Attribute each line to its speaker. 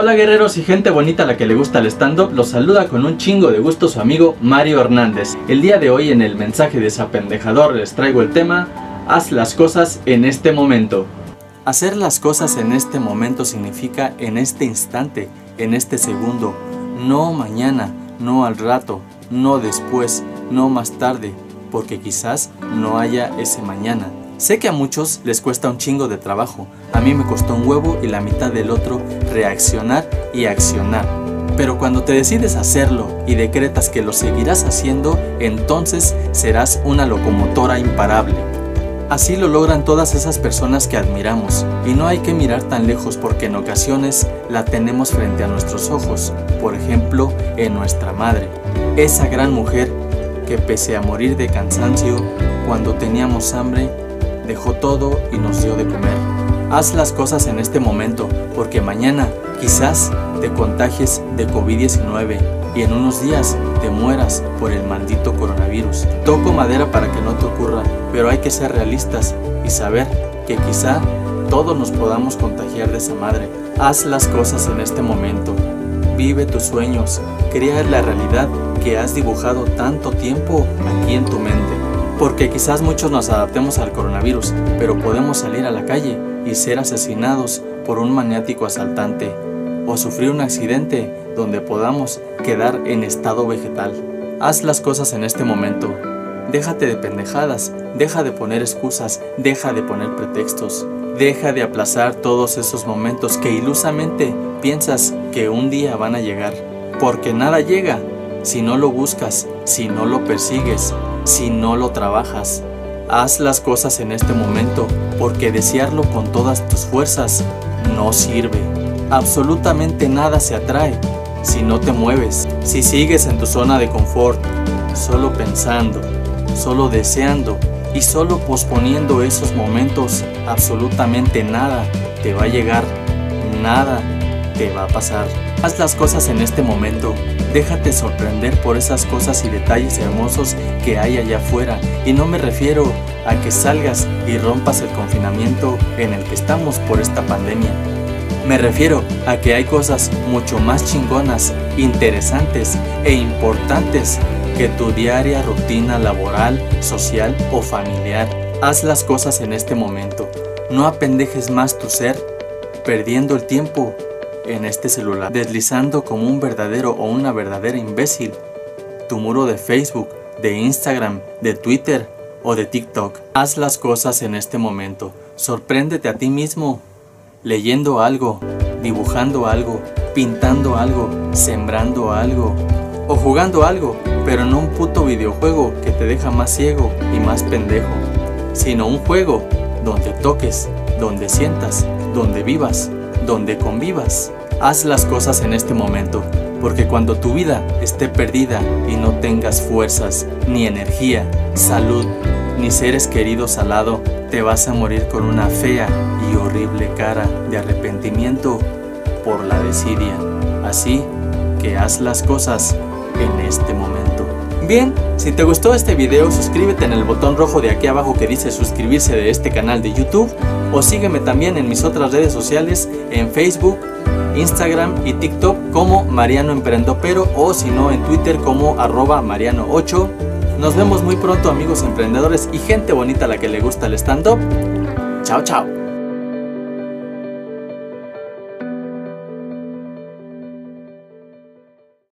Speaker 1: Hola guerreros y gente bonita a la que le gusta el stand-up, los saluda con un chingo de gusto su amigo Mario Hernández. El día de hoy en el mensaje desapendejador les traigo el tema Haz las cosas en este momento. Hacer las cosas en este momento significa en este instante, en este segundo, no mañana, no al rato, no después, no más tarde, porque quizás no haya ese mañana. Sé que a muchos les cuesta un chingo de trabajo, a mí me costó un huevo y la mitad del otro reaccionar y accionar. Pero cuando te decides hacerlo y decretas que lo seguirás haciendo, entonces serás una locomotora imparable. Así lo logran todas esas personas que admiramos, y no hay que mirar tan lejos porque en ocasiones la tenemos frente a nuestros ojos, por ejemplo, en nuestra madre, esa gran mujer que pese a morir de cansancio, cuando teníamos hambre, dejó todo y nos dio de comer. Haz las cosas en este momento, porque mañana quizás te contagies de COVID-19 y en unos días te mueras por el maldito coronavirus. Toco madera para que no te ocurra, pero hay que ser realistas y saber que quizá todos nos podamos contagiar de esa madre. Haz las cosas en este momento. Vive tus sueños. Crea la realidad que has dibujado tanto tiempo aquí en tu mente. Porque quizás muchos nos adaptemos al coronavirus, pero podemos salir a la calle y ser asesinados por un maniático asaltante o sufrir un accidente donde podamos quedar en estado vegetal. Haz las cosas en este momento. Déjate de pendejadas, deja de poner excusas, deja de poner pretextos. Deja de aplazar todos esos momentos que ilusamente piensas que un día van a llegar. Porque nada llega si no lo buscas, si no lo persigues, si no lo trabajas. Haz las cosas en este momento, porque desearlo con todas tus fuerzas no sirve. Absolutamente nada se atrae si no te mueves, si sigues en tu zona de confort, solo pensando, solo deseando y solo posponiendo esos momentos, absolutamente nada te va a llegar, nada va a pasar. Haz las cosas en este momento, Déjate sorprender por esas cosas y detalles hermosos que hay allá afuera. Y no me refiero a que salgas y rompas el confinamiento en el que estamos por esta pandemia. Me refiero a que hay cosas mucho más chingonas, interesantes e importantes que tu diaria rutina laboral, social o familiar. Haz las cosas en este momento. No apendejes más tu ser perdiendo el tiempo en este celular, deslizando como un verdadero o una verdadera imbécil tu muro de Facebook, de Instagram, de Twitter o de TikTok. Haz las cosas en este momento. Sorpréndete a ti mismo leyendo algo, dibujando algo, pintando algo, sembrando algo o jugando algo, pero no un puto videojuego que te deja más ciego y más pendejo, sino un juego donde toques, donde sientas, donde vivas, donde convivas. Haz las cosas en este momento, porque cuando tu vida esté perdida y no tengas fuerzas, ni energía, salud, ni seres queridos al lado, te vas a morir con una fea y horrible cara de arrepentimiento por la desidia. Así que haz las cosas en este momento. Bien, si te gustó este video, suscríbete en el botón rojo de aquí abajo que dice suscribirse de este canal de YouTube o sígueme también en mis otras redes sociales en Facebook, Instagram y TikTok como Mariano Emprendopero o si no en Twitter como arroba Mariano8. Nos vemos muy pronto amigos emprendedores y gente bonita a la que le gusta el stand-up. Chao, chao.